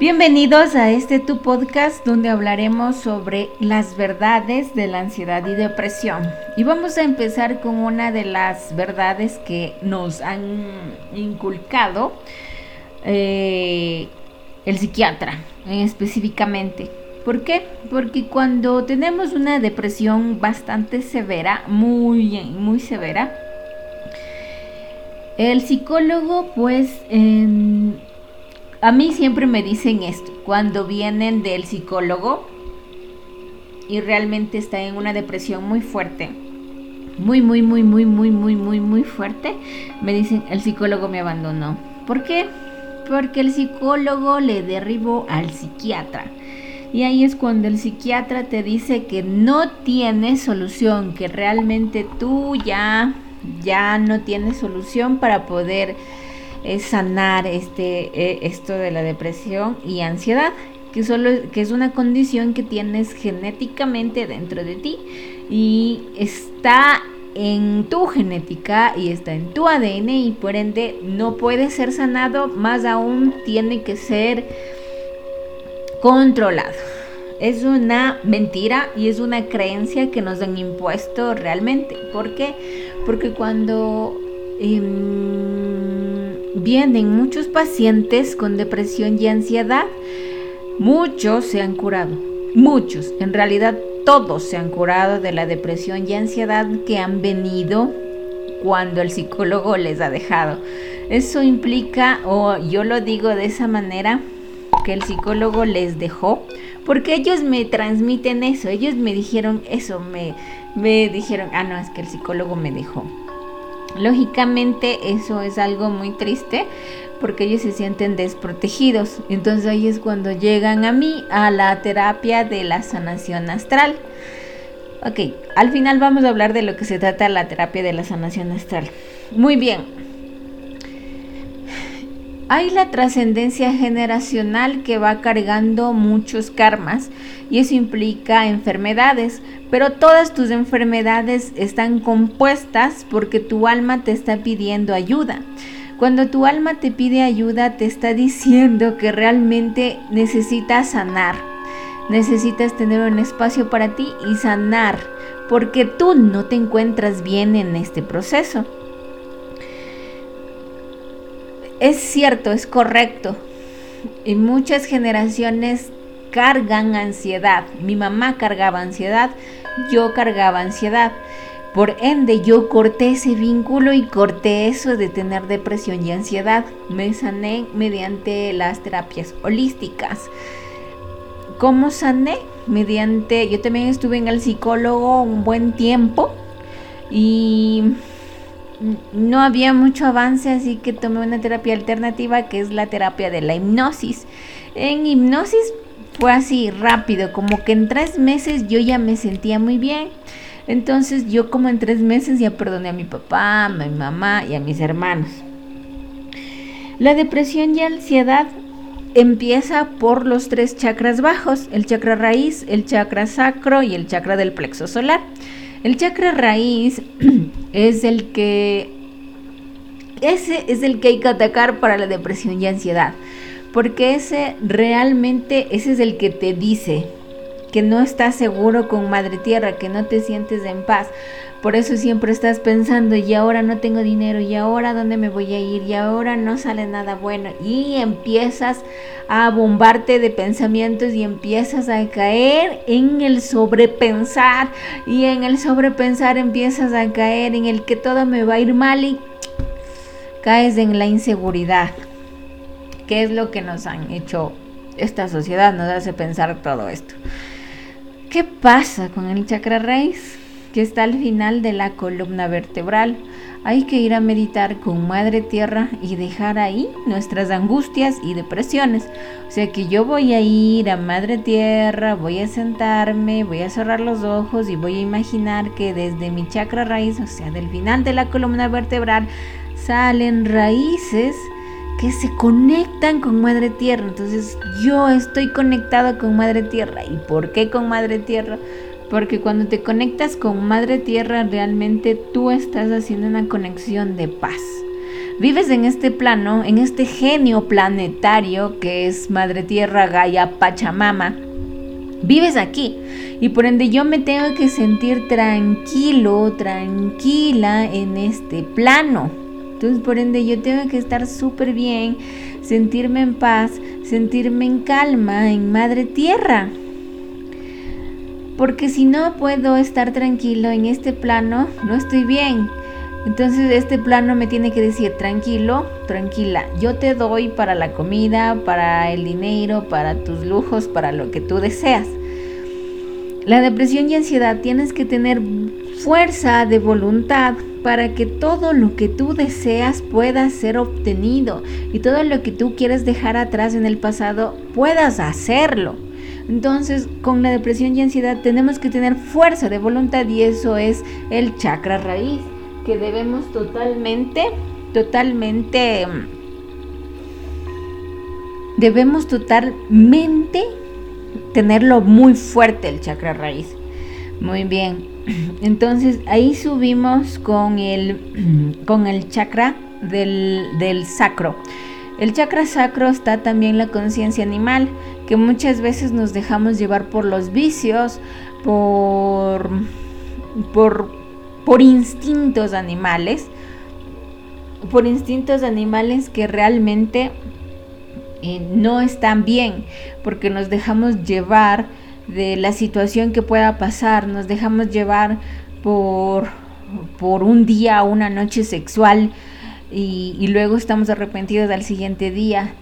Bienvenidos a este tu podcast donde hablaremos sobre las verdades de la ansiedad y depresión. Y vamos a empezar con una de las verdades que nos han inculcado eh, el psiquiatra específicamente. ¿Por qué? Porque cuando tenemos una depresión bastante severa, muy, muy severa, el psicólogo pues... A mí siempre me dicen esto, cuando vienen del psicólogo y realmente está en una depresión muy fuerte, muy, muy, muy, muy, muy, muy, muy, muy fuerte, me dicen, el psicólogo me abandonó. ¿Por qué? Porque el psicólogo le derribó al psiquiatra. Y ahí es cuando el psiquiatra te dice que no tiene solución, que realmente tú ya, ya no tienes solución para poder es sanar este, eh, esto de la depresión y ansiedad, que, solo, que es una condición que tienes genéticamente dentro de ti y está en tu genética y está en tu ADN y por ende no puede ser sanado, más aún tiene que ser controlado. Es una mentira y es una creencia que nos han impuesto realmente. ¿Por qué? Porque cuando... Em, vienen muchos pacientes con depresión y ansiedad. Muchos se han curado, muchos, en realidad todos se han curado de la depresión y ansiedad que han venido cuando el psicólogo les ha dejado. Eso implica, o yo lo digo de esa manera, que el psicólogo les dejó, porque ellos me transmiten eso, ellos me dijeron eso, me, me dijeron, ah, no, es que el psicólogo me dejó. Lógicamente eso es algo muy triste porque ellos se sienten desprotegidos. Entonces ahí es cuando llegan a mí a la terapia de la sanación astral. Ok, al final vamos a hablar de lo que se trata la terapia de la sanación astral. Muy bien. Hay la trascendencia generacional que va cargando muchos karmas y eso implica enfermedades, pero todas tus enfermedades están compuestas porque tu alma te está pidiendo ayuda. Cuando tu alma te pide ayuda te está diciendo que realmente necesitas sanar, necesitas tener un espacio para ti y sanar, porque tú no te encuentras bien en este proceso. Es cierto, es correcto. Y muchas generaciones cargan ansiedad. Mi mamá cargaba ansiedad, yo cargaba ansiedad. Por ende, yo corté ese vínculo y corté eso de tener depresión y ansiedad. Me sané mediante las terapias holísticas. ¿Cómo sané? Mediante, yo también estuve en el psicólogo un buen tiempo y no había mucho avance, así que tomé una terapia alternativa que es la terapia de la hipnosis. En hipnosis fue así rápido, como que en tres meses yo ya me sentía muy bien. Entonces yo como en tres meses ya perdoné a mi papá, a mi mamá y a mis hermanos. La depresión y ansiedad empieza por los tres chakras bajos, el chakra raíz, el chakra sacro y el chakra del plexo solar. El chakra raíz es el que ese es el que hay que atacar para la depresión y ansiedad, porque ese realmente ese es el que te dice que no estás seguro con Madre Tierra, que no te sientes en paz. Por eso siempre estás pensando, y ahora no tengo dinero, y ahora dónde me voy a ir, y ahora no sale nada bueno. Y empiezas a bombarte de pensamientos y empiezas a caer en el sobrepensar. Y en el sobrepensar empiezas a caer en el que todo me va a ir mal y caes en la inseguridad. ¿Qué es lo que nos han hecho esta sociedad? Nos hace pensar todo esto. ¿Qué pasa con el chakra raíz? Que está al final de la columna vertebral. Hay que ir a meditar con Madre Tierra y dejar ahí nuestras angustias y depresiones. O sea que yo voy a ir a Madre Tierra, voy a sentarme, voy a cerrar los ojos y voy a imaginar que desde mi chakra raíz, o sea, del final de la columna vertebral, salen raíces que se conectan con Madre Tierra. Entonces yo estoy conectado con Madre Tierra. ¿Y por qué con Madre Tierra? Porque cuando te conectas con Madre Tierra realmente tú estás haciendo una conexión de paz. Vives en este plano, en este genio planetario que es Madre Tierra, Gaia, Pachamama. Vives aquí y por ende yo me tengo que sentir tranquilo, tranquila en este plano. Entonces por ende yo tengo que estar súper bien, sentirme en paz, sentirme en calma en Madre Tierra. Porque si no puedo estar tranquilo en este plano, no estoy bien. Entonces este plano me tiene que decir, tranquilo, tranquila, yo te doy para la comida, para el dinero, para tus lujos, para lo que tú deseas. La depresión y ansiedad tienes que tener fuerza de voluntad para que todo lo que tú deseas pueda ser obtenido y todo lo que tú quieres dejar atrás en el pasado puedas hacerlo. Entonces, con la depresión y ansiedad tenemos que tener fuerza de voluntad y eso es el chakra raíz que debemos totalmente, totalmente, debemos totalmente tenerlo muy fuerte el chakra raíz. Muy bien. Entonces ahí subimos con el, con el chakra del, del sacro. El chakra sacro está también la conciencia animal, que muchas veces nos dejamos llevar por los vicios, por, por por instintos animales, por instintos animales que realmente eh, no están bien, porque nos dejamos llevar de la situación que pueda pasar, nos dejamos llevar por, por un día una noche sexual y luego estamos arrepentidos al siguiente día.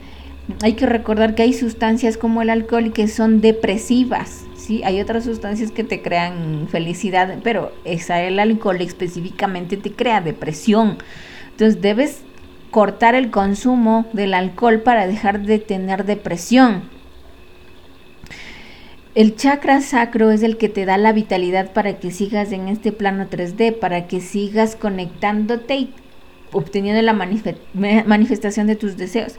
Hay que recordar que hay sustancias como el alcohol que son depresivas hay otras sustancias que te crean felicidad, pero esa, el alcohol específicamente te crea depresión. Entonces debes cortar el consumo del alcohol para dejar de tener depresión. El chakra sacro es el que te da la vitalidad para que sigas en este plano 3D, para que sigas conectándote y obteniendo la manifestación de tus deseos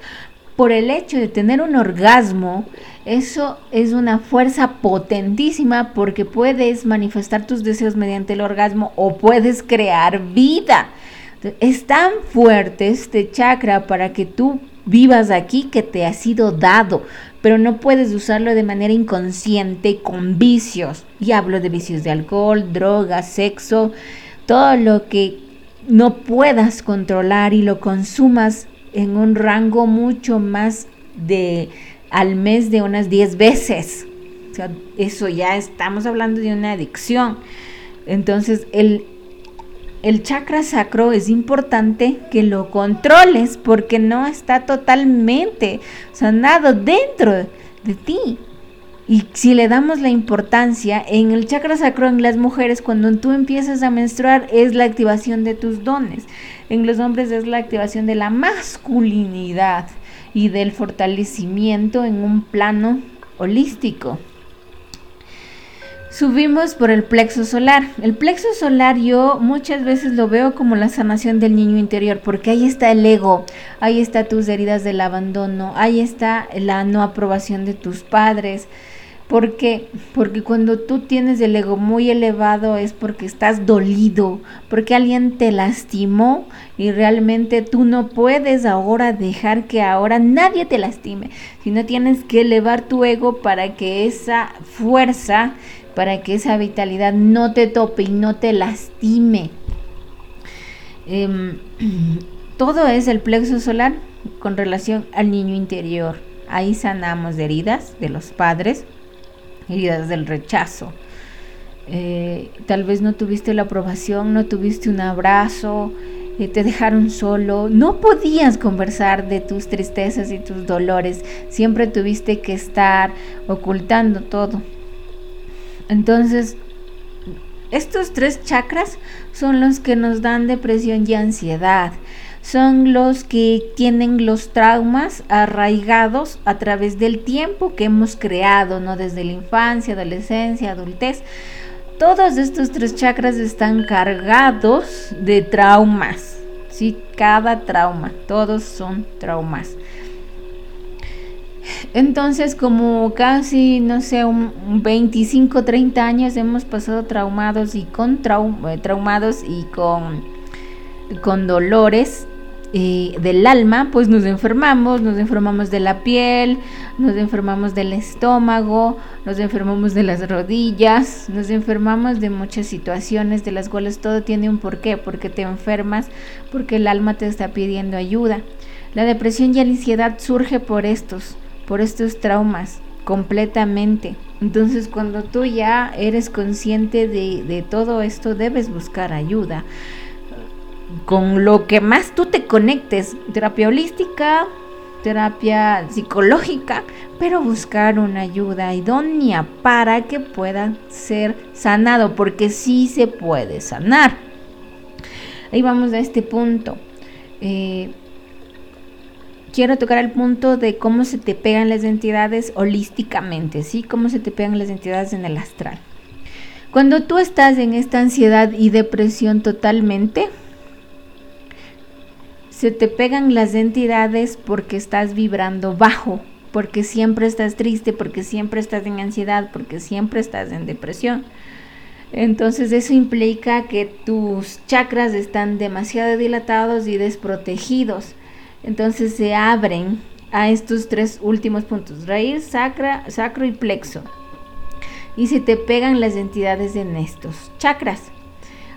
por el hecho de tener un orgasmo, eso es una fuerza potentísima porque puedes manifestar tus deseos mediante el orgasmo o puedes crear vida. Es tan fuerte este chakra para que tú vivas aquí que te ha sido dado, pero no puedes usarlo de manera inconsciente con vicios. Y hablo de vicios de alcohol, drogas, sexo, todo lo que no puedas controlar y lo consumas en un rango mucho más de al mes de unas 10 veces. O sea, eso ya estamos hablando de una adicción. Entonces, el, el chakra sacro es importante que lo controles porque no está totalmente sanado dentro de ti. Y si le damos la importancia, en el chakra sacro en las mujeres, cuando tú empiezas a menstruar, es la activación de tus dones. En los hombres es la activación de la masculinidad y del fortalecimiento en un plano holístico. Subimos por el plexo solar. El plexo solar yo muchas veces lo veo como la sanación del niño interior, porque ahí está el ego, ahí está tus heridas del abandono, ahí está la no aprobación de tus padres, ¿Por qué? Porque cuando tú tienes el ego muy elevado es porque estás dolido, porque alguien te lastimó y realmente tú no puedes ahora dejar que ahora nadie te lastime, sino tienes que elevar tu ego para que esa fuerza, para que esa vitalidad no te tope y no te lastime. Em, todo es el plexo solar con relación al niño interior. Ahí sanamos de heridas de los padres heridas del rechazo. Eh, tal vez no tuviste la aprobación, no tuviste un abrazo, eh, te dejaron solo, no podías conversar de tus tristezas y tus dolores, siempre tuviste que estar ocultando todo. Entonces, estos tres chakras son los que nos dan depresión y ansiedad son los que tienen los traumas arraigados a través del tiempo que hemos creado, ¿no? Desde la infancia, adolescencia, adultez. Todos estos tres chakras están cargados de traumas, ¿sí? Cada trauma, todos son traumas. Entonces, como casi, no sé, un 25, 30 años hemos pasado traumados y con eh, traumados y con, con dolores, eh, del alma, pues nos enfermamos, nos enfermamos de la piel, nos enfermamos del estómago, nos enfermamos de las rodillas, nos enfermamos de muchas situaciones de las cuales todo tiene un porqué, porque te enfermas, porque el alma te está pidiendo ayuda. La depresión y la ansiedad surge por estos, por estos traumas, completamente. Entonces cuando tú ya eres consciente de, de todo esto, debes buscar ayuda con lo que más tú te conectes, terapia holística, terapia psicológica, pero buscar una ayuda idónea para que pueda ser sanado, porque sí se puede sanar. Ahí vamos a este punto. Eh, quiero tocar el punto de cómo se te pegan las entidades holísticamente, ¿sí? Cómo se te pegan las entidades en el astral. Cuando tú estás en esta ansiedad y depresión totalmente, se te pegan las entidades porque estás vibrando bajo, porque siempre estás triste, porque siempre estás en ansiedad, porque siempre estás en depresión. Entonces eso implica que tus chakras están demasiado dilatados y desprotegidos. Entonces se abren a estos tres últimos puntos, raíz, sacra, sacro y plexo. Y se te pegan las entidades en estos chakras.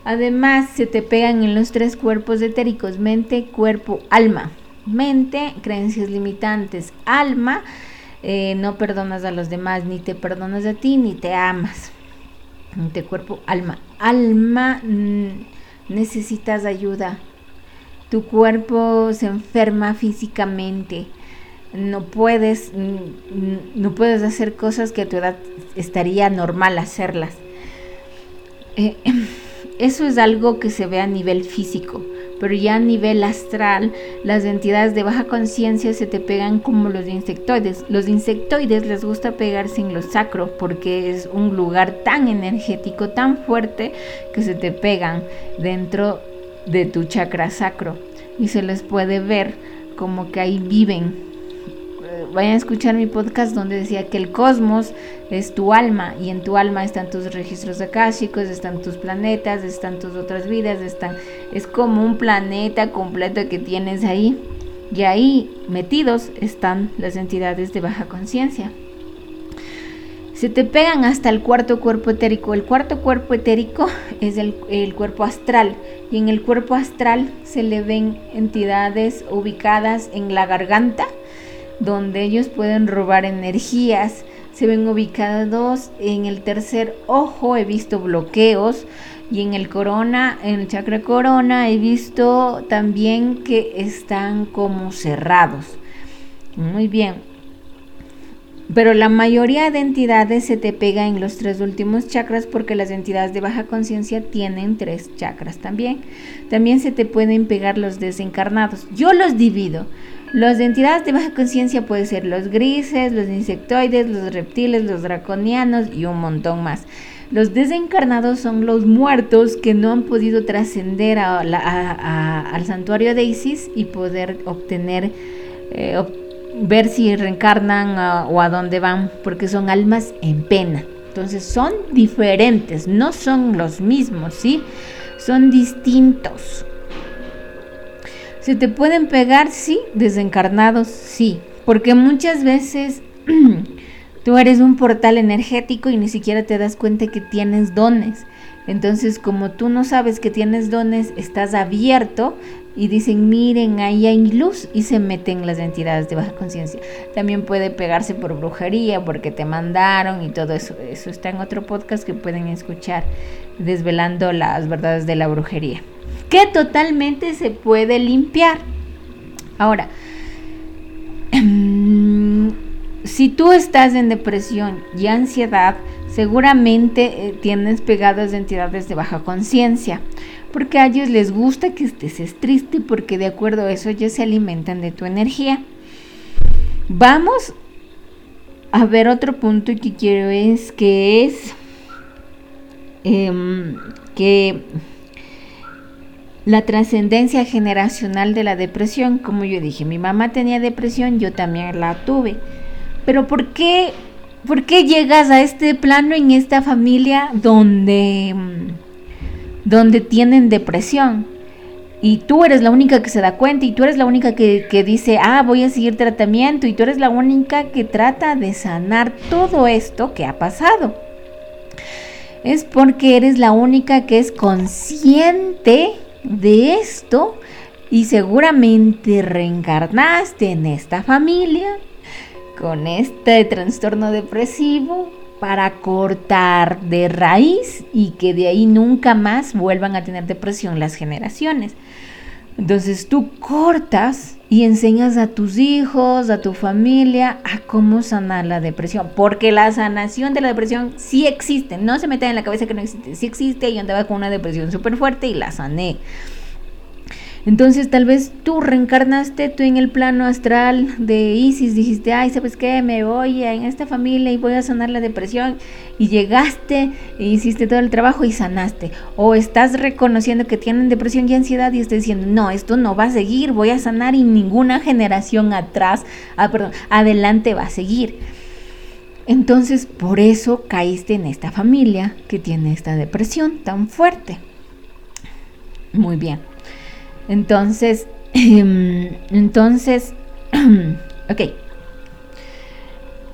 Además, se te pegan en los tres cuerpos etéricos, mente, cuerpo, alma. Mente, creencias limitantes. Alma, eh, no perdonas a los demás, ni te perdonas a ti, ni te amas. Mente, cuerpo, alma. Alma, mm, necesitas ayuda. Tu cuerpo se enferma físicamente. No puedes, mm, no puedes hacer cosas que a tu edad estaría normal hacerlas. Eh, Eso es algo que se ve a nivel físico, pero ya a nivel astral, las entidades de baja conciencia se te pegan como los insectoides. Los insectoides les gusta pegarse en lo sacro porque es un lugar tan energético, tan fuerte, que se te pegan dentro de tu chakra sacro y se les puede ver como que ahí viven vayan a escuchar mi podcast donde decía que el cosmos es tu alma y en tu alma están tus registros akáshicos, están tus planetas, están tus otras vidas, están es como un planeta completo que tienes ahí y ahí metidos están las entidades de baja conciencia. Se te pegan hasta el cuarto cuerpo etérico. El cuarto cuerpo etérico es el, el cuerpo astral y en el cuerpo astral se le ven entidades ubicadas en la garganta, donde ellos pueden robar energías. Se ven ubicados en el tercer ojo, he visto bloqueos. Y en el corona, en el chakra corona, he visto también que están como cerrados. Muy bien. Pero la mayoría de entidades se te pega en los tres últimos chakras porque las entidades de baja conciencia tienen tres chakras también. También se te pueden pegar los desencarnados. Yo los divido. Los de entidades de baja conciencia pueden ser los grises, los insectoides, los reptiles, los draconianos y un montón más. Los desencarnados son los muertos que no han podido trascender al santuario de Isis y poder obtener, eh, ver si reencarnan o a dónde van, porque son almas en pena. Entonces son diferentes, no son los mismos, ¿sí? Son distintos. ¿Se te pueden pegar? Sí. ¿Desencarnados? Sí. Porque muchas veces tú eres un portal energético y ni siquiera te das cuenta que tienes dones. Entonces, como tú no sabes que tienes dones, estás abierto y dicen, miren, ahí hay luz y se meten las entidades de baja conciencia. También puede pegarse por brujería, porque te mandaron y todo eso. Eso está en otro podcast que pueden escuchar, desvelando las verdades de la brujería que totalmente se puede limpiar. Ahora, si tú estás en depresión y ansiedad, seguramente eh, tienes pegadas de entidades de baja conciencia, porque a ellos les gusta que estés triste, porque de acuerdo a eso ellos se alimentan de tu energía. Vamos a ver otro punto que quiero es que es em, que la trascendencia generacional de la depresión, como yo dije, mi mamá tenía depresión, yo también la tuve. Pero ¿por qué, por qué llegas a este plano en esta familia donde, donde tienen depresión? y tú eres la única que se da cuenta y tú eres la única que, que, dice, ah, voy a seguir tratamiento y tú eres la única que trata de sanar todo esto que ha pasado. Es porque eres la única que es consciente de esto y seguramente reencarnaste en esta familia con este trastorno depresivo para cortar de raíz y que de ahí nunca más vuelvan a tener depresión las generaciones. Entonces tú cortas y enseñas a tus hijos, a tu familia, a cómo sanar la depresión. Porque la sanación de la depresión sí existe. No se meta en la cabeza que no existe. Sí existe. Yo andaba con una depresión súper fuerte y la sané. Entonces tal vez tú reencarnaste tú en el plano astral de Isis, dijiste, ay, ¿sabes qué? Me voy en esta familia y voy a sanar la depresión. Y llegaste e hiciste todo el trabajo y sanaste. O estás reconociendo que tienen depresión y ansiedad y estás diciendo, no, esto no va a seguir, voy a sanar y ninguna generación atrás, ah, perdón, adelante va a seguir. Entonces por eso caíste en esta familia que tiene esta depresión tan fuerte. Muy bien. Entonces, entonces, ok.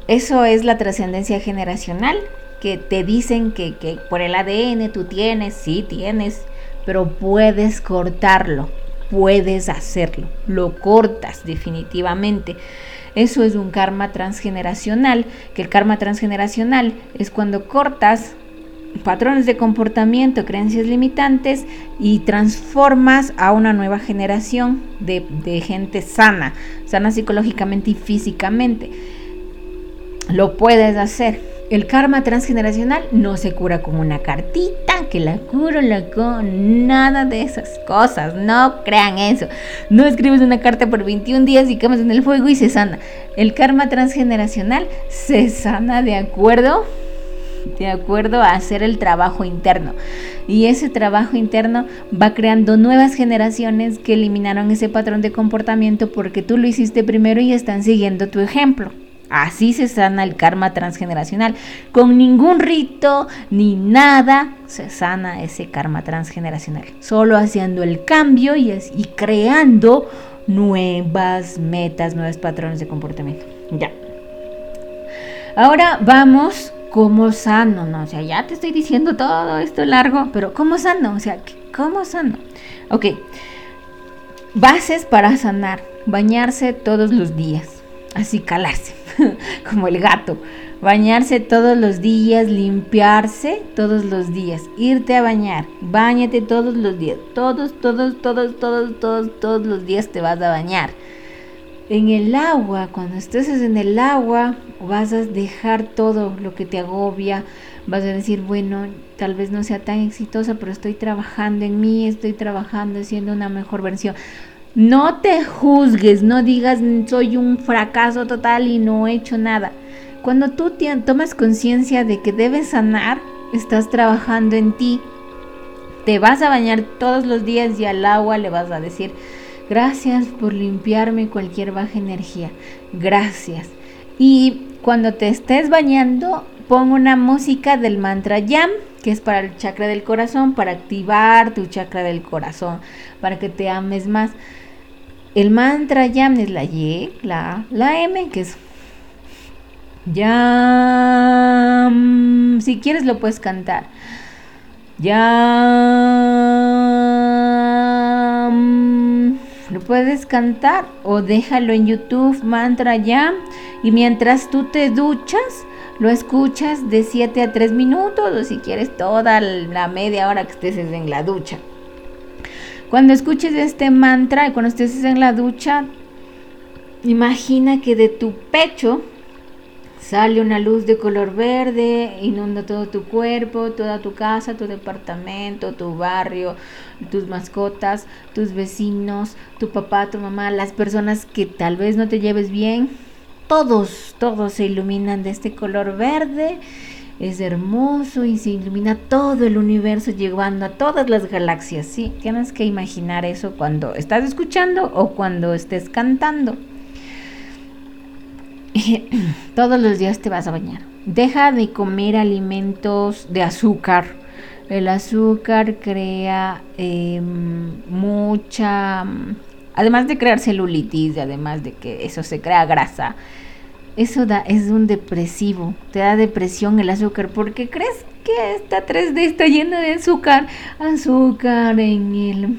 Eso es la trascendencia generacional que te dicen que, que, por el ADN tú tienes, sí tienes, pero puedes cortarlo, puedes hacerlo, lo cortas definitivamente. Eso es un karma transgeneracional, que el karma transgeneracional es cuando cortas patrones de comportamiento, creencias limitantes y transformas a una nueva generación de, gente sana, sana psicológicamente y físicamente. Lo puedes hacer. El karma transgeneracional no se cura con una cartita, que la curo, la con nada de esas cosas. No crean eso. No escribes una carta por 21 días y quemas en el fuego y se sana. El karma transgeneracional se sana de acuerdo de acuerdo a hacer el trabajo interno. Y ese trabajo interno va creando nuevas generaciones que eliminaron ese patrón de comportamiento porque tú lo hiciste primero y están siguiendo tu ejemplo. Así se sana el karma transgeneracional. Con ningún rito ni nada se sana ese karma transgeneracional. Solo haciendo el cambio y, y creando nuevas metas, nuevos patrones de comportamiento. Ya. Ahora vamos ¿cómo sano? No, o sea, ya te estoy diciendo todo esto largo, pero ¿cómo sano? O sea, ¿cómo sano? Ok, bases para sanar, bañarse todos los días, así calarse, como el gato, bañarse todos los días, limpiarse todos los días, irte a bañar, bañate todos los días, todos, todos, todos, todos, todos, todos los días te vas a bañar en el agua, cuando estés en el agua, vas a dejar todo lo que te agobia, vas a decir, bueno, tal vez no sea tan exitosa, pero estoy trabajando en mí, estoy trabajando haciendo una mejor versión. No te juzgues, no digas soy un fracaso total y no he hecho nada. Cuando tú tomas conciencia de que debes sanar, estás trabajando en ti. Te vas a bañar todos los días y al agua le vas a decir, Gracias por limpiarme cualquier baja energía. Gracias. Y cuando te estés bañando, pon una música del mantra Yam, que es para el chakra del corazón, para activar tu chakra del corazón, para que te ames más. El mantra Yam es la Y, la la M, que es Yam. Si quieres lo puedes cantar. Yam. Lo puedes cantar o déjalo en YouTube, mantra ya. Y mientras tú te duchas, lo escuchas de 7 a 3 minutos o si quieres toda la media hora que estés en la ducha. Cuando escuches este mantra y cuando estés en la ducha, imagina que de tu pecho Sale una luz de color verde, inunda todo tu cuerpo, toda tu casa, tu departamento, tu barrio, tus mascotas, tus vecinos, tu papá, tu mamá, las personas que tal vez no te lleves bien. Todos, todos se iluminan de este color verde. Es hermoso y se ilumina todo el universo llevando a todas las galaxias. Sí, tienes que imaginar eso cuando estás escuchando o cuando estés cantando. todos los días te vas a bañar. Deja de comer alimentos de azúcar. El azúcar crea em, mucha, además de crear celulitis, además de que eso se crea grasa, eso da, es un depresivo, te da depresión el azúcar, porque crees que esta 3D está llena de azúcar, azúcar en el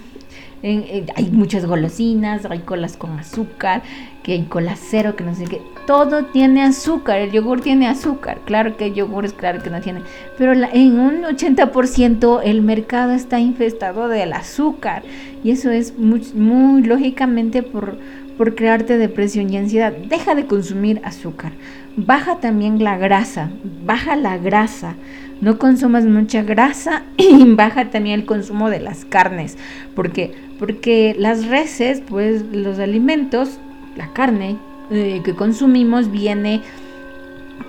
hay muchas golosinas, hay colas con azúcar, que hay cola cero, que no sé qué. Todo tiene azúcar, el yogur tiene azúcar. Claro que el yogur es claro que no tiene. Pero en un 80% el mercado está infestado del azúcar. Y eso es muy, muy lógicamente por, por crearte depresión y ansiedad. Deja de consumir azúcar. Baja también la grasa. Baja la grasa no consumas mucha grasa y baja también el consumo de las carnes, porque porque las reses, pues los alimentos, la carne eh, que consumimos viene,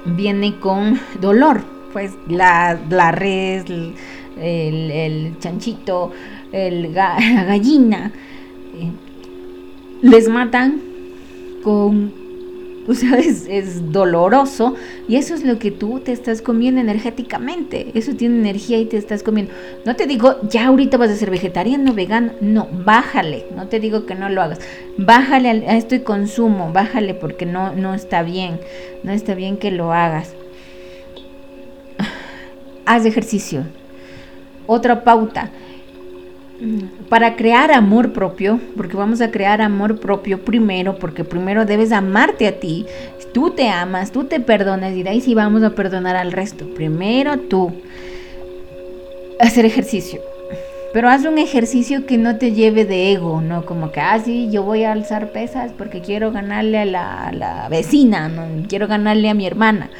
viene con dolor, pues la, la res, el, chanchito, la gallina, eh, les matan con o sea, es, doloroso y eso es lo que tú te estás comiendo energéticamente. Eso tiene energía y te estás comiendo. No te digo, ya ahorita vas a ser vegetariano, vegano. No, bájale. No te digo que no lo hagas. Bájale a esto y consumo. Bájale porque no, no está bien. No está bien que lo hagas. Haz ejercicio. Otra pauta para crear amor propio, porque vamos a crear amor propio primero, porque primero debes amarte a ti. Tú te amas, tú te perdonas y de ahí sí vamos a perdonar al resto. Primero tú. Hacer ejercicio. Pero haz un ejercicio que no te lleve de ego, ¿no? Como que, ah, sí, yo voy a alzar pesas porque quiero ganarle a la, vecina, no quiero ganarle a mi hermana.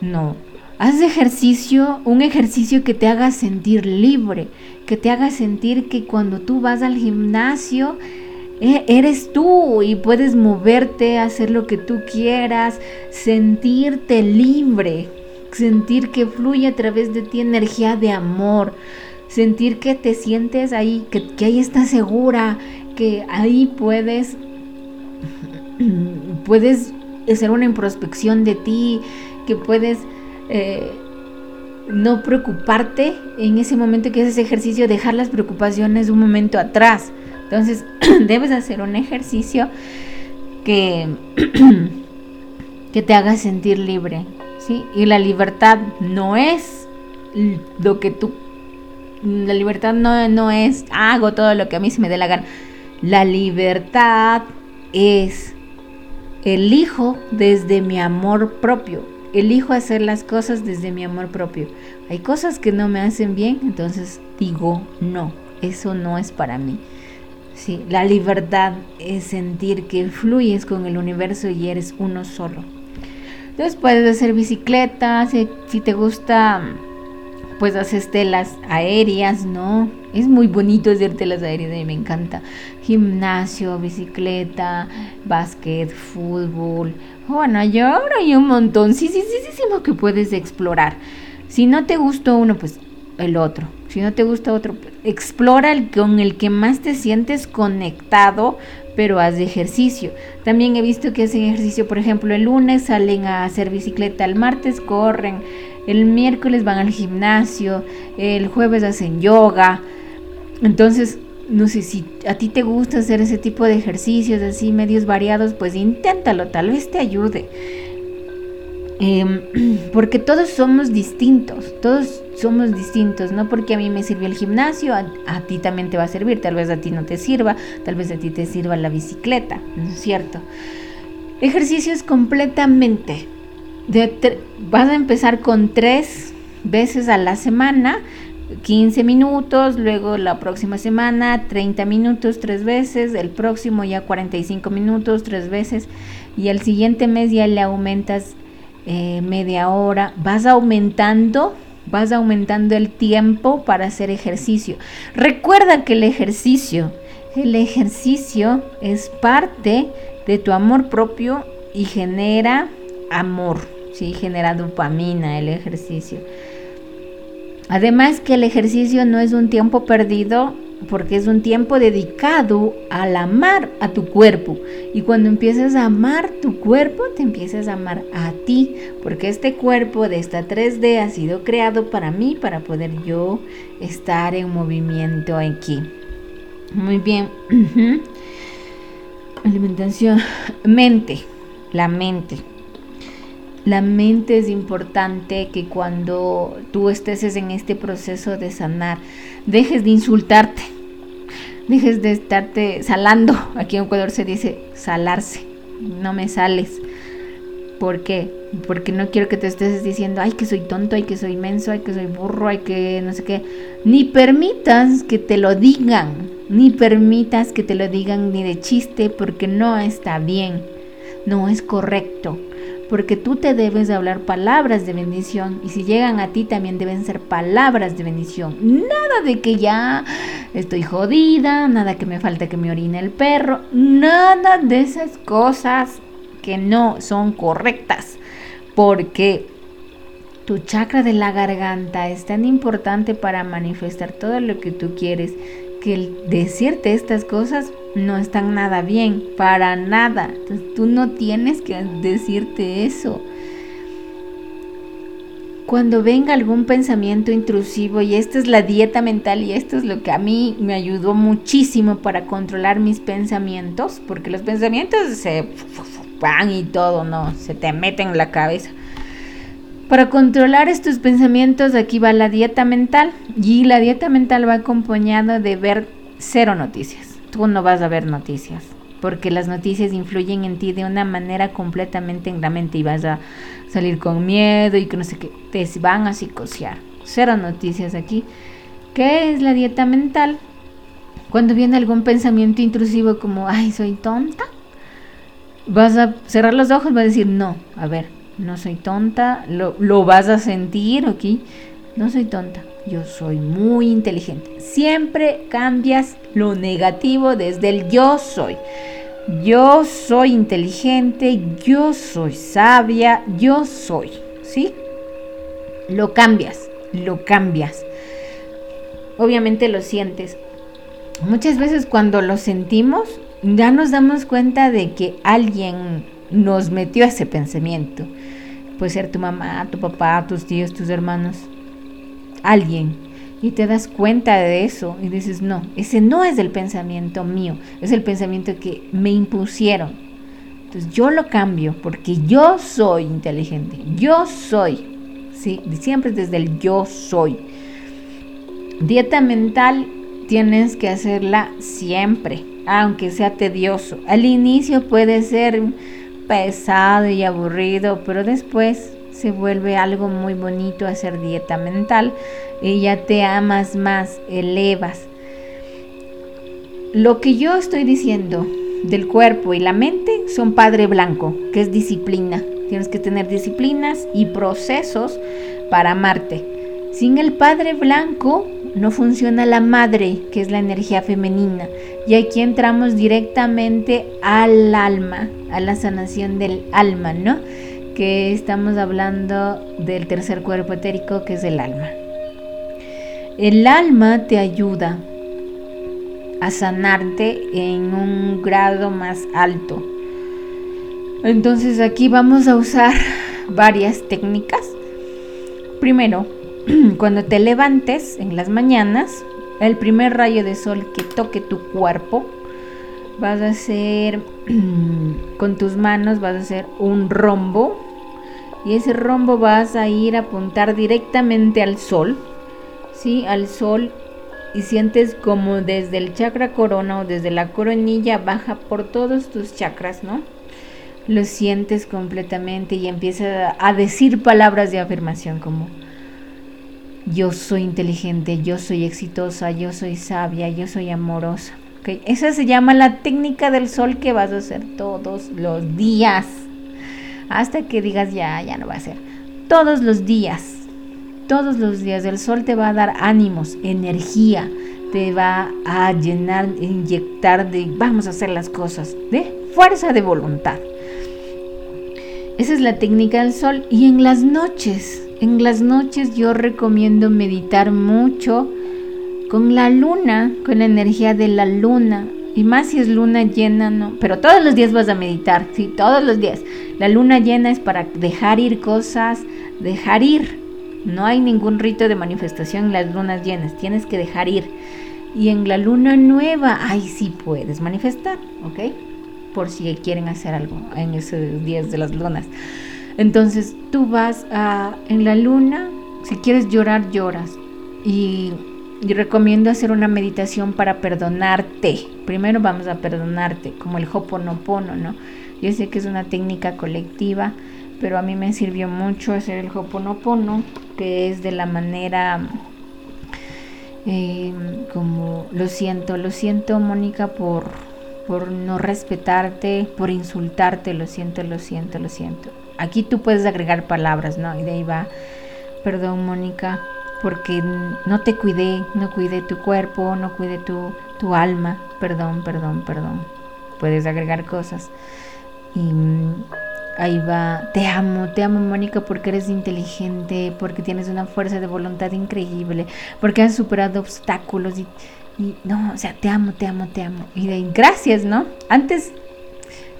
No, Haz ejercicio, un ejercicio que te haga sentir libre, que te haga sentir que cuando tú vas al gimnasio, e, eres tú y puedes moverte, hacer lo que tú quieras, sentirte libre, sentir que fluye a través de ti energía de amor, sentir que te sientes ahí, que, ahí estás segura, que ahí puedes, puedes hacer una introspección de ti, que puedes eh, no preocuparte en ese momento que haces ejercicio, dejar las preocupaciones un momento atrás. Entonces, debes hacer un ejercicio que, que te haga sentir libre. ¿sí? Y la libertad no es lo que tú... La libertad no, no es hago todo lo que a mí se me dé la gana. La libertad es elijo desde mi amor propio elijo hacer las cosas desde mi amor propio. Hay cosas que no me hacen bien, entonces digo no, eso no es para mí. Sí, la libertad es sentir que fluyes con el universo y eres uno solo. Entonces puedes hacer bicicleta, si, si te gusta, pues haces telas aéreas, ¿no? Es muy bonito hacer telas aéreas, a mí me encanta. Gimnasio, bicicleta, básquet, fútbol, bueno, yo ahora hay un montón, sí, sí, sí, sí, que puedes explorar. Si no te gustó uno, pues el otro. Si no te gusta otro, pues, explora el con el que más te sientes conectado, pero haz ejercicio. También he visto que hacen ejercicio, por ejemplo, el lunes salen a hacer bicicleta, el martes corren, el miércoles van al gimnasio, el jueves hacen yoga. Entonces, no sé si a ti te gusta hacer ese tipo de ejercicios así medios variados, pues inténtalo, tal vez te ayude. Em, porque todos somos distintos, todos somos distintos, no porque a mí me sirvió el gimnasio, a, ti también te va a servir, tal vez a ti no te sirva, tal vez a ti te sirva la bicicleta, ¿no es cierto? Ejercicios completamente. Vas a empezar con tres veces a la semana 15 minutos, luego la próxima semana 30 minutos tres veces, el próximo ya 45 minutos tres veces y el siguiente mes ya le aumentas eh, media hora, vas aumentando, vas aumentando el tiempo para hacer ejercicio. Recuerda que el ejercicio, el ejercicio es parte de tu amor propio y genera amor, ¿sí? genera dopamina el ejercicio. Además que el ejercicio no es un tiempo perdido porque es un tiempo dedicado al amar a tu cuerpo. Y cuando empiezas a amar tu cuerpo, te empiezas a amar a ti, porque este cuerpo de esta 3D ha sido creado para mí, para poder yo estar en movimiento aquí. Muy bien. Alimentación. Mente. La mente. La mente es importante que cuando tú estés en este proceso de sanar, dejes de insultarte, dejes de estarte salando. Aquí en Ecuador se dice salarse, no me sales. ¿Por qué? Porque no quiero que te estés diciendo, ay, que soy tonto, ay, que soy menso, ay, que soy burro, ay, que no sé qué. Ni permitas que te lo digan, ni permitas que te lo digan ni de chiste, porque no está bien, no es correcto porque tú te debes de hablar palabras de bendición y si llegan a ti también deben ser palabras de bendición. Nada de que ya estoy jodida, nada que me falta que me orine el perro, nada de esas cosas que no son correctas, porque tu chakra de la garganta es tan importante para manifestar todo lo que tú quieres que el decirte estas cosas no están nada bien, para nada. Entonces tú no tienes que decirte eso. Cuando venga algún pensamiento intrusivo, y esta es la dieta mental, y esto es lo que a mí me ayudó muchísimo para controlar mis pensamientos, porque los pensamientos se van y todo, no, se te meten en la cabeza. Para controlar estos pensamientos, aquí va la dieta mental, y la dieta mental va acompañada de ver cero noticias tú no vas a ver noticias, porque las noticias influyen en ti de una manera completamente en la mente y vas a salir con miedo y que no sé qué, te van a psicosear. Cero noticias aquí. ¿Qué es la dieta mental? Cuando viene algún pensamiento intrusivo como, ay, soy tonta, vas a cerrar los ojos, vas a decir, no, a ver, no soy tonta, lo, lo vas a sentir, ¿ok? No soy tonta, yo soy muy inteligente. Siempre cambias lo negativo desde el yo soy. Yo soy inteligente, yo soy sabia, yo soy. ¿Sí? Lo cambias, lo cambias. Obviamente lo sientes. Muchas veces cuando lo sentimos, ya nos damos cuenta de que alguien nos metió ese pensamiento. Puede ser tu mamá, tu papá, tus tíos, tus hermanos alguien y te das cuenta de eso y dices, no, ese no es el pensamiento mío, es el pensamiento que me impusieron. Entonces yo lo cambio porque yo soy inteligente, yo soy, ¿sí? Siempre desde el yo soy. Dieta mental tienes que hacerla siempre, aunque sea tedioso. Al inicio puede ser pesado y aburrido, pero después se vuelve algo muy bonito hacer dieta mental y ya te amas más, elevas. Lo que yo estoy diciendo del cuerpo y la mente son padre blanco, que es disciplina. Tienes que tener disciplinas y procesos para amarte. Sin el padre blanco no funciona la madre, que es la energía femenina. Y aquí entramos directamente al alma, a la sanación del alma, ¿no? que estamos hablando del tercer cuerpo etérico que es el alma. El alma te ayuda a sanarte en un grado más alto. Entonces aquí vamos a usar varias técnicas. Primero, cuando te levantes en las mañanas, el primer rayo de sol que toque tu cuerpo, vas a hacer con tus manos, vas a hacer un rombo y ese rombo vas a ir a apuntar directamente al sol, ¿sí? Al sol y sientes como desde el chakra corona o desde la coronilla baja por todos tus chakras, ¿no? Lo sientes completamente y empiezas a decir palabras de afirmación como yo soy inteligente, yo soy exitosa, yo soy sabia, yo soy amorosa. ¿Okay? Esa se llama la técnica del sol que vas a hacer todos los días hasta que digas ya, ya no va a ser. Todos los días, todos los días el sol te va a dar ánimos, energía, te va a llenar, inyectar de vamos a hacer las cosas, de fuerza de voluntad. Esa es la técnica del sol. Y en las noches, en las noches yo recomiendo meditar mucho con la luna, con la energía de la luna, y más si es luna llena, no, pero todos los días vas a meditar, sí, todos los días. La luna llena es para dejar ir cosas, dejar ir. No hay ningún rito de manifestación en las lunas llenas, tienes que dejar ir. Y en la luna nueva, ahí sí puedes manifestar, ¿ok? Por si quieren hacer algo en esos días de las lunas. Entonces tú vas a, en la luna, si quieres llorar, lloras. Y y recomiendo hacer una meditación para perdonarte. Primero vamos a perdonarte, como el Hoponopono, ¿no? Yo sé que es una técnica colectiva, pero a mí me sirvió mucho hacer el Hoponopono, que es de la manera eh, como lo siento, lo siento Mónica por, por no respetarte, por insultarte, lo siento, lo siento, lo siento. Aquí tú puedes agregar palabras, ¿no? Y de ahí va, perdón Mónica, porque no te cuidé, no cuidé tu cuerpo, no cuidé tu, tu alma, perdón, perdón, perdón. Puedes agregar cosas. Y mm, ahí va, te amo, te amo Mónica porque eres inteligente, porque tienes una fuerza de voluntad increíble, porque has superado obstáculos y, no, o sea, te amo, te amo, te amo. Y de gracias, ¿no? Antes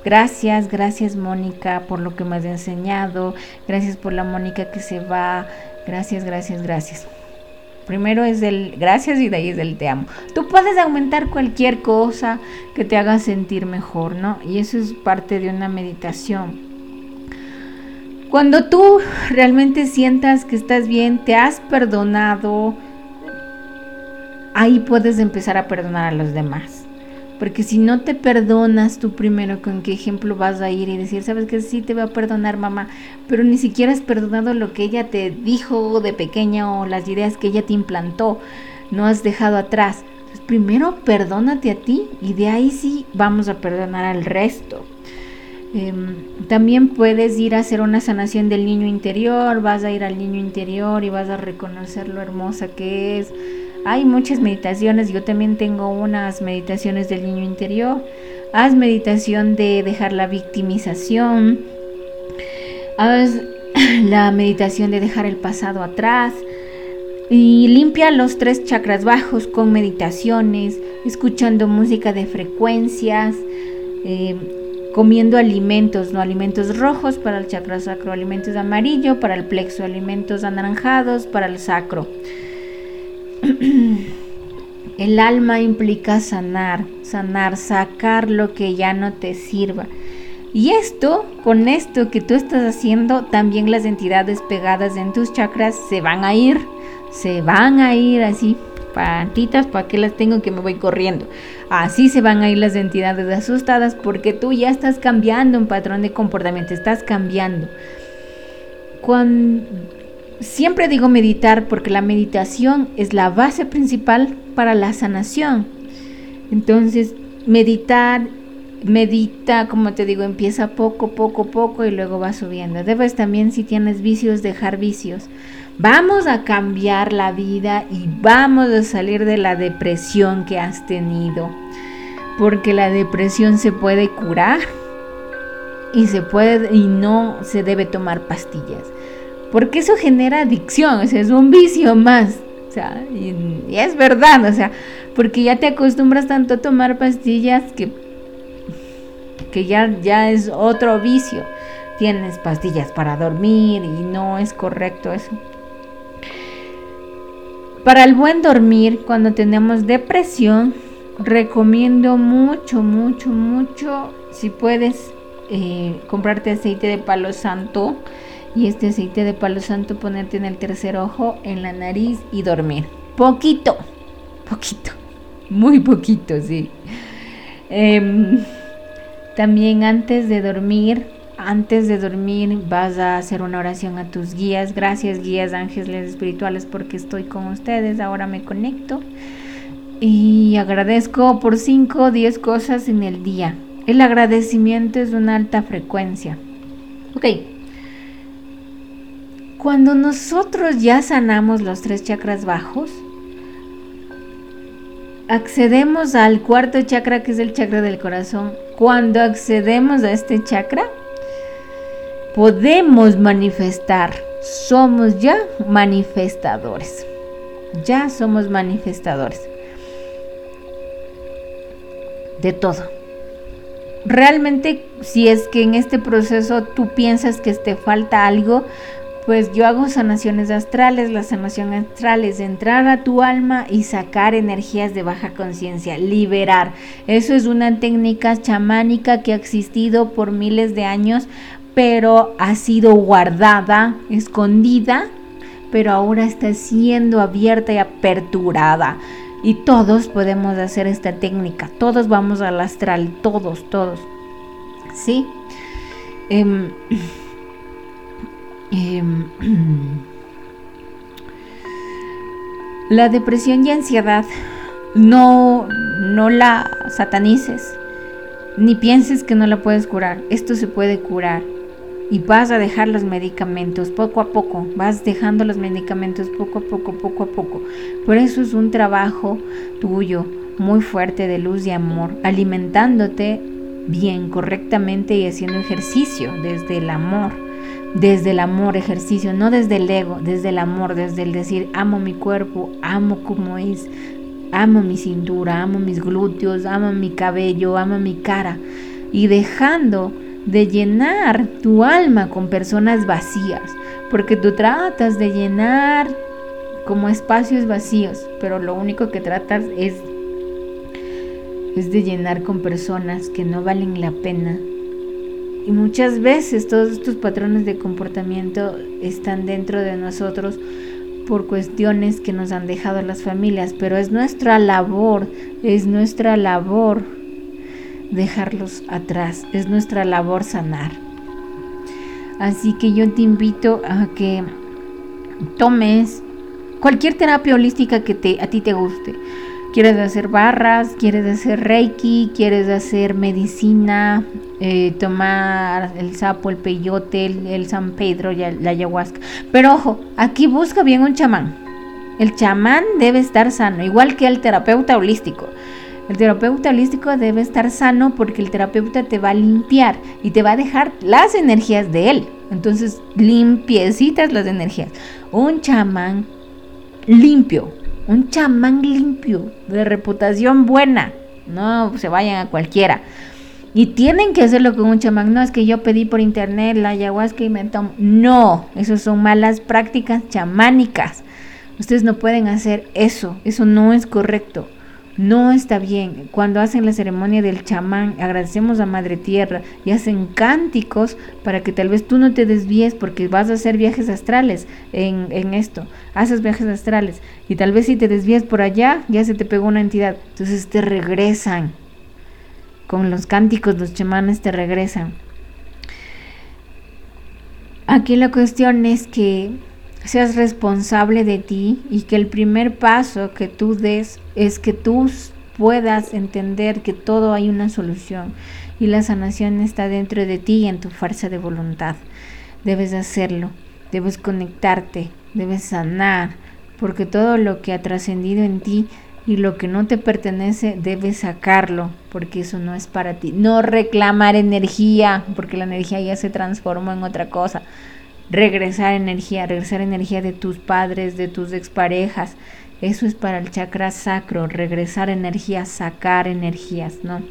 Gracias, gracias Mónica por lo que me has enseñado. Gracias por la Mónica que se va. Gracias, gracias, gracias. Primero es el gracias y de ahí es el te amo. Tú puedes aumentar cualquier cosa que te haga sentir mejor, ¿no? Y eso es parte de una meditación. Cuando tú realmente sientas que estás bien, te has perdonado, ahí puedes empezar a perdonar a los demás. Porque si no te perdonas tú primero, ¿con qué ejemplo vas a ir y decir, sabes que sí te va a perdonar mamá, pero ni siquiera has perdonado lo que ella te dijo de pequeña o las ideas que ella te implantó, no has dejado atrás. Entonces, primero perdónate a ti y de ahí sí vamos a perdonar al resto. Em, también puedes ir a hacer una sanación del niño interior, vas a ir al niño interior y vas a reconocer lo hermosa que es hay muchas meditaciones, yo también tengo unas meditaciones del niño interior. Haz meditación de dejar la victimización. Haz la meditación de dejar el pasado atrás. Y limpia los tres chakras bajos con meditaciones, escuchando música de frecuencias, eh, comiendo alimentos, no alimentos rojos para el chakra sacro, alimentos amarillo para el plexo, alimentos anaranjados para el sacro. El alma implica sanar, sanar, sacar lo que ya no te sirva. Y esto, con esto que tú estás haciendo, también las entidades pegadas en tus chakras se van a ir, se van a ir así, patitas, ¿para qué las tengo que me voy corriendo? Así se van a ir las entidades asustadas porque tú ya estás cambiando un patrón de comportamiento, estás cambiando. Cuando, Siempre digo meditar porque la meditación es la base principal para la sanación. Entonces, meditar, medita, como te digo, empieza poco, poco, poco y luego va subiendo. Debes también, si tienes vicios, dejar vicios. Vamos a cambiar la vida y vamos a salir de la depresión que has tenido. Porque la depresión se puede curar y se puede y no se debe tomar pastillas porque eso genera adicción, o sea, es un vicio más. O sea, y, es verdad, o sea, porque ya te acostumbras tanto a tomar pastillas que, que ya, ya es otro vicio. Tienes pastillas para dormir y no es correcto eso. Para el buen dormir, cuando tenemos depresión, recomiendo mucho, mucho, mucho, si puedes, eh, comprarte aceite de palo santo y este aceite de palo santo ponerte en el tercer ojo, en la nariz y dormir. Poquito, poquito, muy poquito, sí. Em, también antes de dormir, antes de dormir vas a hacer una oración a tus guías. Gracias guías, ángeles espirituales, porque estoy con ustedes. Ahora me conecto y agradezco por 5 o 10 cosas en el día. El agradecimiento es una alta frecuencia. Ok, cuando nosotros ya sanamos los tres chakras bajos, accedemos al cuarto chakra que es el chakra del corazón. Cuando accedemos a este chakra, podemos manifestar. Somos ya manifestadores. ya somos manifestadores de todo. Realmente, si es que en este proceso tú piensas que te falta algo, pues yo hago sanaciones astrales. La sanación astral es entrar a tu alma y sacar energías de baja conciencia, liberar. Eso es una técnica chamánica que ha existido por miles de años, pero ha sido guardada, escondida, pero ahora está siendo abierta y aperturada. Y todos podemos hacer esta técnica, todos vamos al astral, todos, todos. ¿Sí? Em, em, la depresión y ansiedad no, no la satanices, ni pienses que no la puedes curar. Esto se puede curar y vas a dejar los medicamentos poco a poco, vas dejando los medicamentos poco a poco, poco a poco. Por eso es un trabajo tuyo muy fuerte de luz y amor, alimentándote bien, correctamente y haciendo ejercicio desde el amor, desde el amor, ejercicio, no desde el ego, desde el amor, desde el decir amo mi cuerpo, amo como es, amo mi cintura, amo mis glúteos, amo mi cabello, amo mi cara y dejando de llenar tu alma con personas vacías, porque tú tratas de llenar como espacios vacíos, pero lo único que tratas es es de llenar con personas que no valen la pena. Y muchas veces todos estos patrones de comportamiento están dentro de nosotros por cuestiones que nos han dejado las familias, pero es nuestra labor, es nuestra labor dejarlos atrás, es nuestra labor sanar. Así que yo te invito a que tomes cualquier terapia holística que te, a ti te guste. Quieres hacer barras, quieres hacer reiki, quieres hacer medicina, eh, tomar el sapo, el peyote, el, San Pedro, la ayahuasca. Pero ojo, aquí busca bien un chamán. El chamán debe estar sano, igual que el terapeuta holístico. El terapeuta holístico debe estar sano porque el terapeuta te va a limpiar y te va a dejar las energías de él. Entonces, limpiecitas las energías. Un chamán limpio, un chamán limpio, de reputación buena. No se vayan a cualquiera. Y tienen que hacerlo con un chamán. No es que yo pedí por internet la ayahuasca y me tomo. No, eso son malas prácticas chamánicas. Ustedes no pueden hacer eso. Eso no es correcto no está bien. Cuando hacen la ceremonia del chamán, agradecemos a Madre Tierra y hacen cánticos para que tal vez tú no te desvíes porque vas a hacer viajes astrales en, esto. Haces viajes astrales y tal vez si te desvías por allá, ya se te pegó una entidad. Entonces te regresan. Con los cánticos los chamanes te regresan. Aquí la cuestión es que seas responsable de ti y que el primer paso que tú des es que tú puedas entender que todo hay una solución y la sanación está dentro de ti y en tu fuerza de voluntad. Debes hacerlo, debes conectarte, debes sanar, porque todo lo que ha trascendido en ti y lo que no te pertenece debes sacarlo, porque eso no es para ti. No reclamar energía, porque la energía ya se transformó en otra cosa regresar energía, regresar energía de tus padres, de tus exparejas. Eso es para el chakra sacro, regresar energía, sacar energías, ¿no?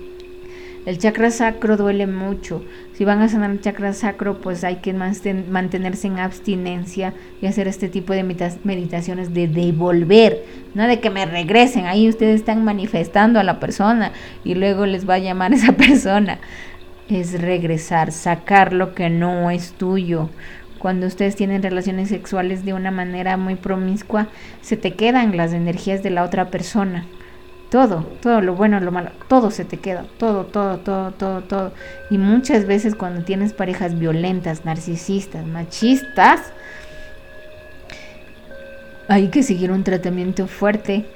El chakra sacro duele mucho. Si van a sanar el chakra sacro, pues hay que mantenerse en abstinencia y hacer este tipo de meditaciones de devolver, no de que me regresen. Ahí ustedes están manifestando a la persona y luego les va a llamar esa persona. Es regresar, sacar lo que no es tuyo cuando ustedes tienen relaciones sexuales de una manera muy promiscua, se te quedan las energías de la otra persona. Todo, todo lo bueno, lo malo, todo se te queda, todo, todo, todo, todo, todo. Y muchas veces cuando tienes parejas violentas, narcisistas, machistas, hay que seguir un tratamiento fuerte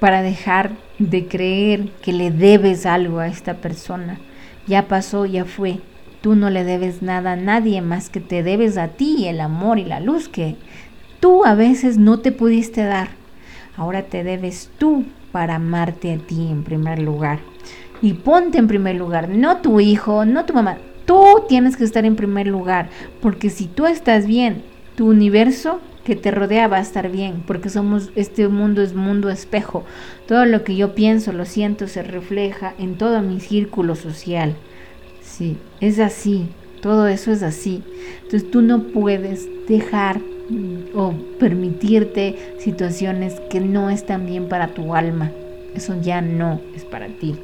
para dejar de creer que le debes algo a esta persona. Ya pasó, ya fue, Tú no le debes nada a nadie más que te debes a ti el amor y la luz que tú a veces no te pudiste dar. Ahora te debes tú para amarte a ti en primer lugar. Y ponte en primer lugar, no tu hijo, no tu mamá. Tú tienes que estar en primer lugar, porque si tú estás bien, tu universo que te rodea va a estar bien, porque somos, este mundo es mundo espejo. Todo lo que yo pienso, lo siento, se refleja en todo mi círculo social. Sí, es así, todo eso es así. Entonces tú no puedes dejar mm, o permitirte situaciones que no están bien para tu alma. Eso ya no es para ti.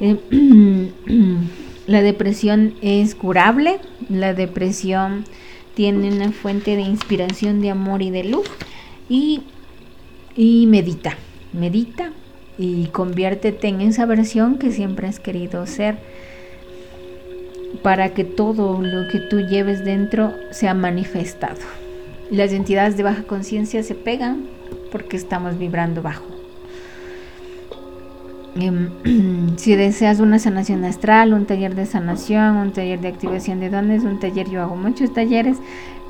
Eh, la depresión es curable, la depresión tiene una fuente de inspiración, de amor y de luz. Y, y medita, medita y conviértete en esa versión que siempre has querido ser para que todo lo que tú lleves dentro sea manifestado. Las entidades de baja conciencia se pegan porque estamos vibrando bajo. Em, si deseas una sanación astral, un taller de sanación, un taller de activación de dones, un taller, yo hago muchos talleres,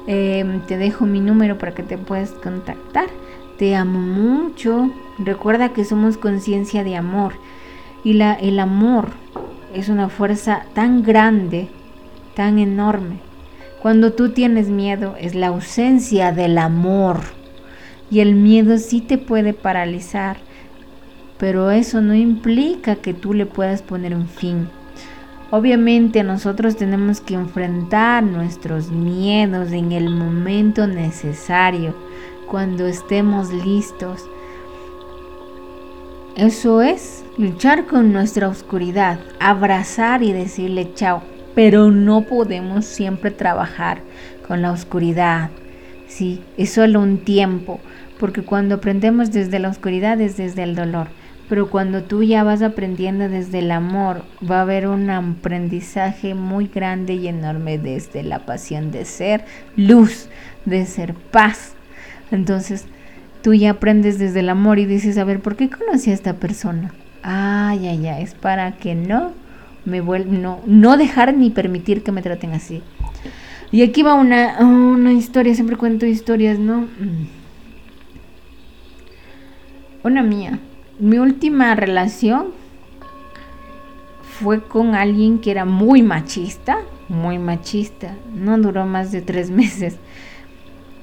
em, te dejo mi número para que te puedas contactar. Te amo mucho. Recuerda que somos conciencia de amor. Y la, el amor es una fuerza tan grande, tan enorme. Cuando tú tienes miedo es la ausencia del amor. Y el miedo sí te puede paralizar pero eso no implica que tú le puedas poner un fin. Obviamente nosotros tenemos que enfrentar nuestros miedos en el momento necesario, cuando estemos listos. Eso es luchar con nuestra oscuridad, abrazar y decirle chao, pero no podemos siempre trabajar con la oscuridad. Sí, es solo un tiempo, porque cuando aprendemos desde la oscuridad es desde el dolor. Pero cuando tú ya vas aprendiendo desde el amor, va a haber un aprendizaje muy grande y enorme desde la pasión de ser luz, de ser paz. Entonces, tú ya aprendes desde el amor y dices, a ver, ¿por qué conocí a esta persona? Ah, ya, ya, es para que no me no, no dejar ni permitir que me traten así. Y aquí va una, una historia, siempre cuento historias, ¿no? Mm. Una mía mi última relación fue con alguien que era muy machista, muy machista. No duró más de tres meses.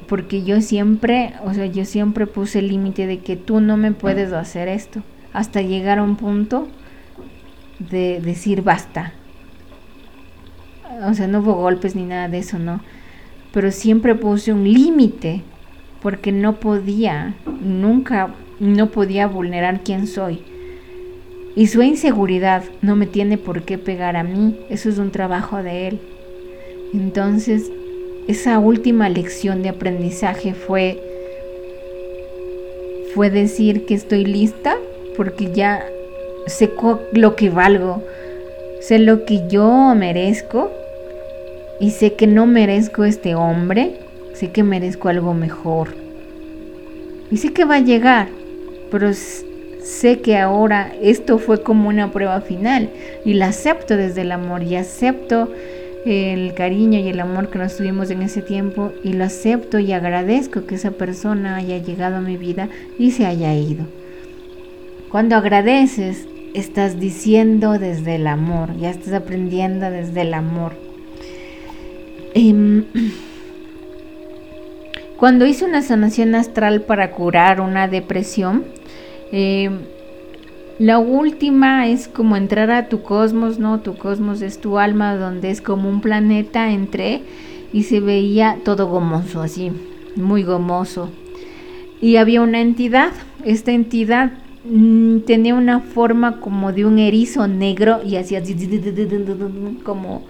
Porque yo siempre, o sea, yo siempre puse el límite de que tú no me puedes hacer esto. Hasta llegar a un punto de decir basta. O sea, no hubo golpes ni nada de eso, ¿no? Pero siempre puse un límite porque no podía, nunca no podía vulnerar quién soy. Y su inseguridad no me tiene por qué pegar a mí, eso es un trabajo de él. Entonces, esa última lección de aprendizaje fue fue decir que estoy lista porque ya sé lo que valgo, sé lo que yo merezco y sé que no merezco este hombre, sé que merezco algo mejor. Y sé que va a llegar, pero sé que ahora esto fue como una prueba final y la acepto desde el amor y acepto el cariño y el amor que nos tuvimos en ese tiempo y lo acepto y agradezco que esa persona haya llegado a mi vida y se haya ido. Cuando agradeces, estás diciendo desde el amor, ya estás aprendiendo desde el amor. Em, cuando hice una sanación astral para curar una depresión, eh, la última es como entrar a tu cosmos, ¿no? Tu cosmos es tu alma, donde es como un planeta, entré y se veía todo gomoso, así, muy gomoso. Y había una entidad, esta entidad mm, tenía una forma como de un erizo negro y hacía como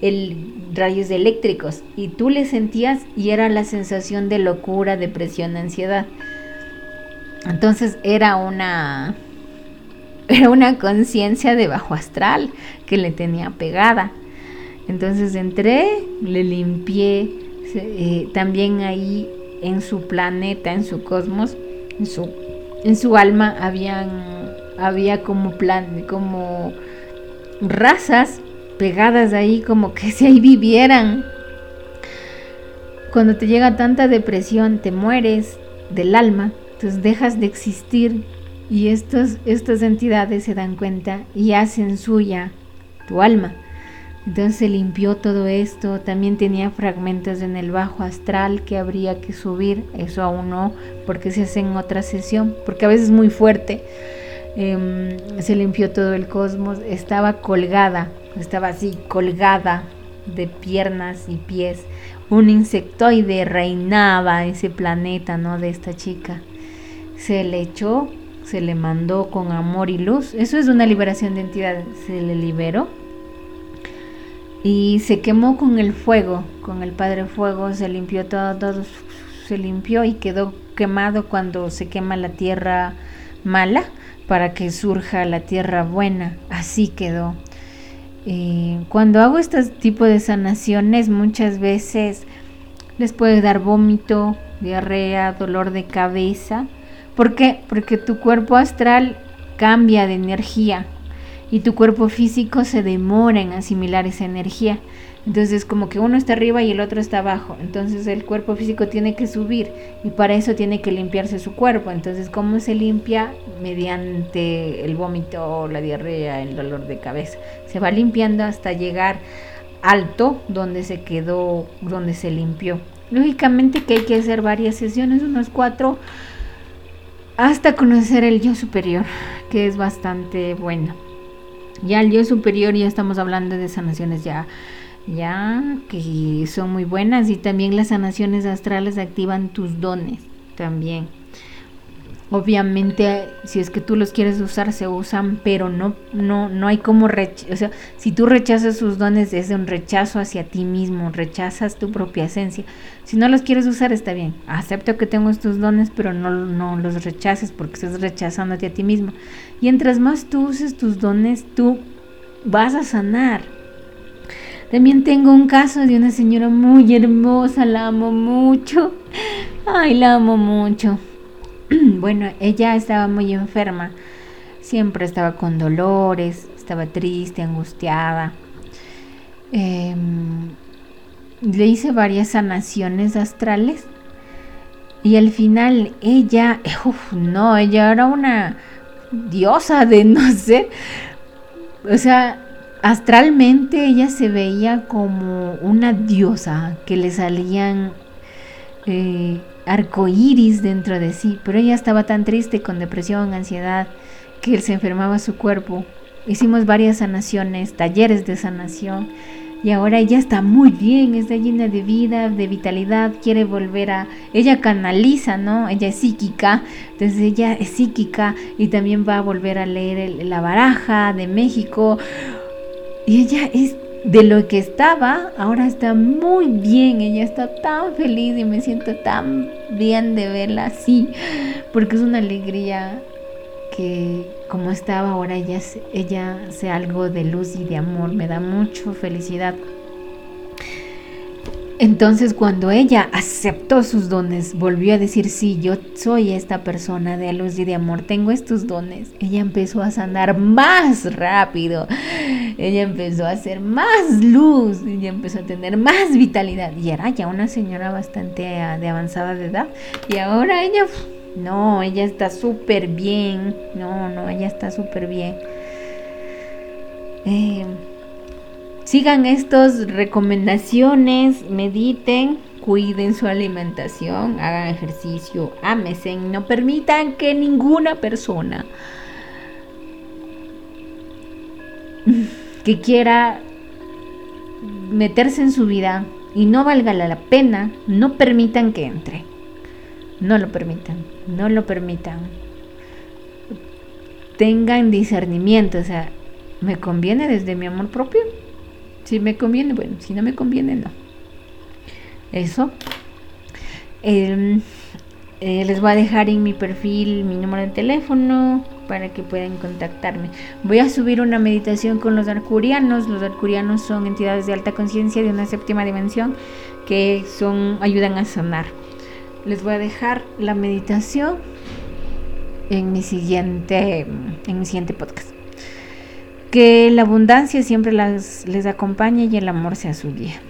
el rayos eléctricos y tú le sentías y era la sensación de locura, depresión, ansiedad. Entonces era una era una conciencia de bajo astral que le tenía pegada. Entonces entré, le limpié, eh, también ahí en su planeta, en su cosmos, en su, en su alma habían, había como plan, como razas pegadas ahí, como que si ahí vivieran. Cuando te llega tanta depresión, te mueres del alma entonces dejas de existir y estas entidades se dan cuenta y hacen suya tu alma. Entonces se limpió todo esto, también tenía fragmentos en el bajo astral que habría que subir, eso aún no, porque se hace en otra sesión, porque a veces es muy fuerte. Em, se limpió todo el cosmos, estaba colgada, estaba así, colgada de piernas y pies. Un insectoide reinaba ese planeta, ¿no? De esta chica. Se le echó, se le mandó con amor y luz. Eso es una liberación de entidad. Se le liberó y se quemó con el fuego, con el Padre Fuego, se limpió todo, todo se limpió y quedó quemado cuando se quema la tierra mala para que surja la tierra buena, así quedó. cuando hago este tipo de sanaciones muchas veces les puede dar vómito, diarrea, dolor de cabeza. ¿Por qué? Porque tu cuerpo astral cambia de energía y tu cuerpo físico se demora en asimilar esa energía. Entonces como que uno está arriba y el otro está abajo. Entonces el cuerpo físico tiene que subir y para eso tiene que limpiarse su cuerpo. Entonces ¿cómo se limpia? Mediante el vómito, la diarrea, el dolor de cabeza. Se va limpiando hasta llegar alto donde se quedó, donde se limpió. Lógicamente que hay que hacer varias sesiones, unos cuatro, hasta conocer el yo superior, que es bastante bueno. Ya el Dios superior ya estamos hablando de sanaciones ya ya que son muy buenas y también las sanaciones astrales activan tus dones también. Obviamente, si es que tú los quieres usar, se usan, pero no, no, no hay como o sea, si tú rechazas sus dones, es un rechazo hacia ti mismo, rechazas tu propia esencia. Si no los quieres usar, está bien. Acepto que tengo estos dones, pero no, no los rechaces porque estás rechazándote a ti mismo. Y mientras más tú uses tus dones, tú vas a sanar. También tengo un caso de una señora muy hermosa, la amo mucho. Ay, la amo mucho bueno, ella estaba muy enferma, siempre estaba con dolores, estaba triste, angustiada. Em, le hice varias sanaciones astrales. Y al final ella, no, ella era una diosa de no sé, o sea, astralmente ella se veía como una diosa que le salían eh, arcoíris dentro de sí, pero ella estaba tan triste con depresión, ansiedad, que él se enfermaba su cuerpo. Hicimos varias sanaciones, talleres de sanación y ahora ella está muy bien, está llena de vida, de vitalidad, quiere volver a... Ella canaliza, ¿no? Ella es psíquica, entonces ella es psíquica y también va a volver a leer la baraja de México. Y ella es de lo que estaba, ahora está muy bien, ella está tan feliz y me siento tan bien de verla así, porque es una alegría que como estaba ahora ella, ella algo de luz y de amor, me da mucho felicidad. Entonces cuando ella aceptó sus dones, volvió a decir, sí, yo soy esta persona de luz y de amor, tengo estos dones, ella empezó a sanar más rápido, ella empezó a hacer más luz, ella empezó a tener más vitalidad. Y era ya una señora bastante ah, de avanzada de edad. Y ahora ella, no, ella está súper bien, no, no, ella está súper bien. Eh, Sigan estas recomendaciones, mediten, cuiden su alimentación, hagan ejercicio, amesen, no permitan que ninguna persona que quiera meterse en su vida y no valga la pena, no permitan que entre. No lo permitan, no lo permitan. Tengan discernimiento, o sea, ¿me conviene desde mi amor propio? Si me conviene, bueno, si no me conviene, no. Eso. Em, eh, les voy a dejar en mi perfil mi número de teléfono para que puedan contactarme. Voy a subir una meditación con los arcurianos. Los arcurianos son entidades de alta conciencia de una séptima dimensión que son ayudan a sanar. Les voy a dejar la meditación en mi siguiente en mi siguiente podcast. Que la abundancia siempre las, les acompañe y el amor sea su guía.